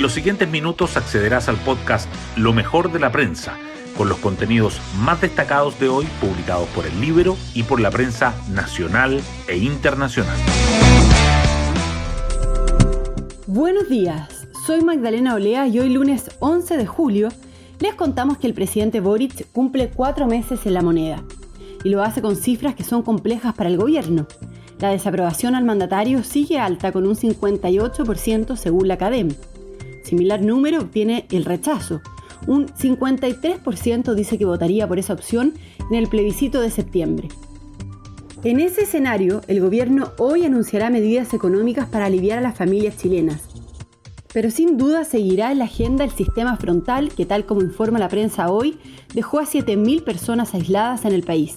En los siguientes minutos accederás al podcast Lo mejor de la prensa, con los contenidos más destacados de hoy publicados por el libro y por la prensa nacional e internacional. Buenos días, soy Magdalena Olea y hoy lunes 11 de julio les contamos que el presidente Boric cumple cuatro meses en la moneda y lo hace con cifras que son complejas para el gobierno. La desaprobación al mandatario sigue alta con un 58% según la CADEM. Similar número obtiene el rechazo. Un 53% dice que votaría por esa opción en el plebiscito de septiembre. En ese escenario, el gobierno hoy anunciará medidas económicas para aliviar a las familias chilenas pero sin duda seguirá en la agenda el sistema frontal que, tal como informa la prensa hoy, dejó a 7.000 personas aisladas en el país.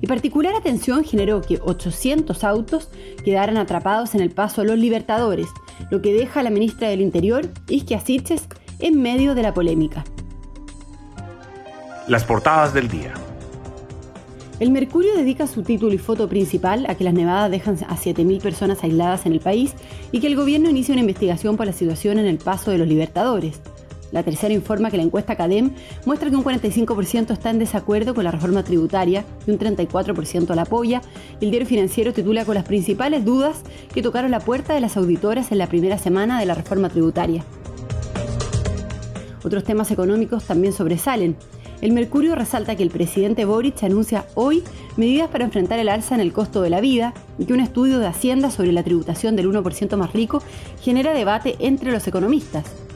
Y particular atención generó que 800 autos quedaran atrapados en el paso a los Libertadores, lo que deja a la ministra del Interior, Isquia Siches, en medio de la polémica. Las portadas del día. El Mercurio dedica su título y foto principal a que las nevadas dejan a 7.000 personas aisladas en el país y que el gobierno inicia una investigación por la situación en el paso de los Libertadores. La tercera informa que la encuesta CADEM muestra que un 45% está en desacuerdo con la reforma tributaria y un 34% la apoya. El diario financiero titula con las principales dudas que tocaron la puerta de las auditoras en la primera semana de la reforma tributaria. Otros temas económicos también sobresalen. El Mercurio resalta que el presidente Boric anuncia hoy medidas para enfrentar el alza en el costo de la vida y que un estudio de Hacienda sobre la tributación del 1% más rico genera debate entre los economistas.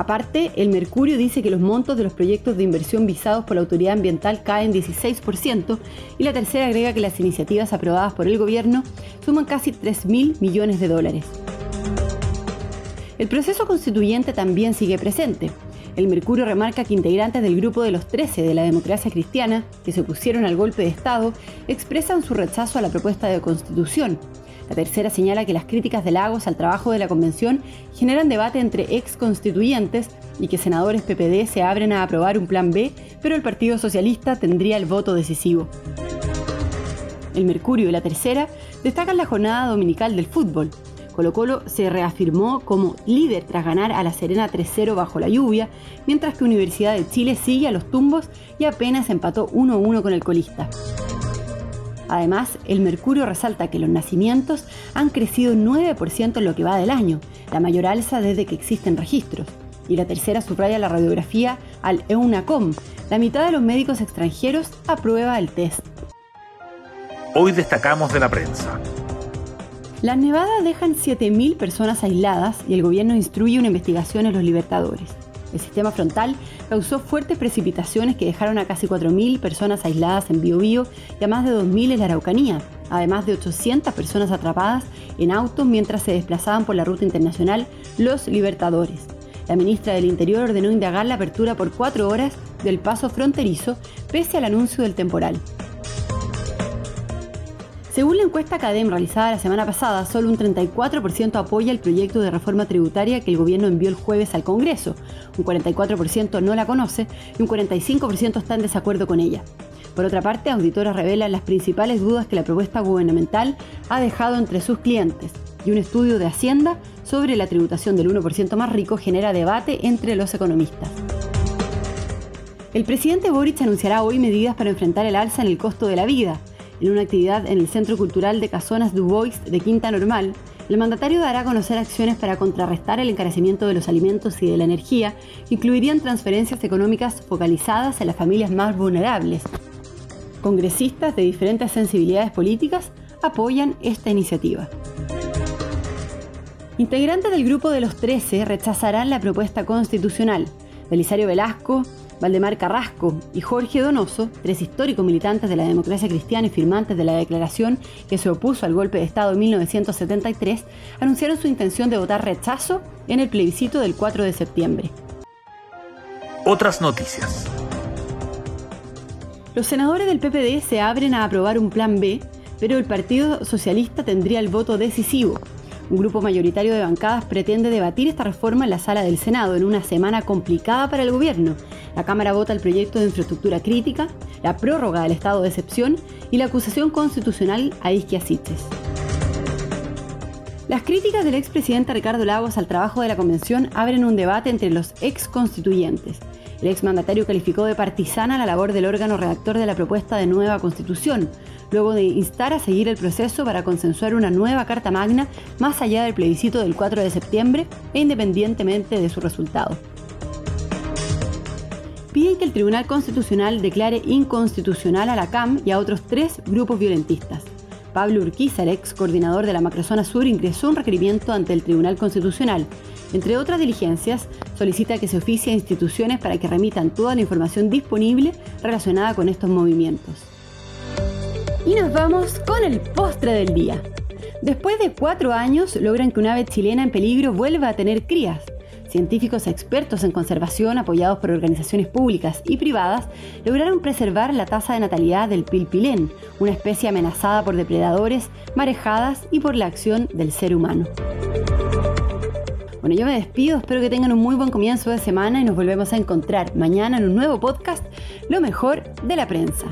Aparte, el Mercurio dice que los montos de los proyectos de inversión visados por la autoridad ambiental caen 16% y la tercera agrega que las iniciativas aprobadas por el gobierno suman casi 3.000 millones de dólares. El proceso constituyente también sigue presente. El Mercurio remarca que integrantes del grupo de los 13 de la democracia cristiana, que se opusieron al golpe de Estado, expresan su rechazo a la propuesta de constitución. La tercera señala que las críticas de Lagos al trabajo de la convención generan debate entre ex constituyentes y que senadores PPD se abren a aprobar un plan B, pero el Partido Socialista tendría el voto decisivo. El Mercurio y la tercera destacan la jornada dominical del fútbol. Colo Colo se reafirmó como líder tras ganar a La Serena 3-0 bajo la lluvia, mientras que Universidad de Chile sigue a los tumbos y apenas empató 1-1 con el colista. Además, el Mercurio resalta que los nacimientos han crecido 9% en lo que va del año, la mayor alza desde que existen registros. Y la tercera subraya la radiografía al EUNACOM. La mitad de los médicos extranjeros aprueba el test. Hoy destacamos de la prensa. Las nevadas dejan 7.000 personas aisladas y el gobierno instruye una investigación en los libertadores. El sistema frontal causó fuertes precipitaciones que dejaron a casi 4.000 personas aisladas en Biobío y a más de 2.000 en la Araucanía, además de 800 personas atrapadas en autos mientras se desplazaban por la ruta internacional Los Libertadores. La ministra del Interior ordenó indagar la apertura por cuatro horas del paso fronterizo pese al anuncio del temporal. Según la encuesta CADEM realizada la semana pasada, solo un 34% apoya el proyecto de reforma tributaria que el gobierno envió el jueves al Congreso, un 44% no la conoce y un 45% está en desacuerdo con ella. Por otra parte, auditoras revelan las principales dudas que la propuesta gubernamental ha dejado entre sus clientes y un estudio de Hacienda sobre la tributación del 1% más rico genera debate entre los economistas. El presidente Boric anunciará hoy medidas para enfrentar el alza en el costo de la vida, en una actividad en el Centro Cultural de Casonas du Bois de Quinta Normal, el mandatario dará a conocer acciones para contrarrestar el encarecimiento de los alimentos y de la energía, que incluirían transferencias económicas focalizadas en las familias más vulnerables. Congresistas de diferentes sensibilidades políticas apoyan esta iniciativa. Integrantes del grupo de los 13 rechazarán la propuesta constitucional. Belisario Velasco, Valdemar Carrasco y Jorge Donoso, tres históricos militantes de la democracia cristiana y firmantes de la declaración que se opuso al golpe de Estado en 1973, anunciaron su intención de votar rechazo en el plebiscito del 4 de septiembre. Otras noticias. Los senadores del PPD se abren a aprobar un plan B, pero el Partido Socialista tendría el voto decisivo. Un grupo mayoritario de bancadas pretende debatir esta reforma en la sala del Senado en una semana complicada para el gobierno. La Cámara vota el proyecto de infraestructura crítica, la prórroga del estado de excepción y la acusación constitucional a Isquia Las críticas del expresidente Ricardo Lagos al trabajo de la convención abren un debate entre los ex constituyentes. El exmandatario calificó de partisana la labor del órgano redactor de la propuesta de nueva constitución, luego de instar a seguir el proceso para consensuar una nueva Carta Magna más allá del plebiscito del 4 de septiembre e independientemente de su resultado. Piden que el Tribunal Constitucional declare inconstitucional a la CAM y a otros tres grupos violentistas. Pablo Urquiza, el ex coordinador de la Macrozona Sur, ingresó un requerimiento ante el Tribunal Constitucional. Entre otras diligencias, solicita que se oficie a instituciones para que remitan toda la información disponible relacionada con estos movimientos. Y nos vamos con el postre del día. Después de cuatro años, logran que una ave chilena en peligro vuelva a tener crías. Científicos expertos en conservación, apoyados por organizaciones públicas y privadas, lograron preservar la tasa de natalidad del pilpilén, una especie amenazada por depredadores, marejadas y por la acción del ser humano. Bueno, yo me despido, espero que tengan un muy buen comienzo de semana y nos volvemos a encontrar mañana en un nuevo podcast, Lo mejor de la prensa.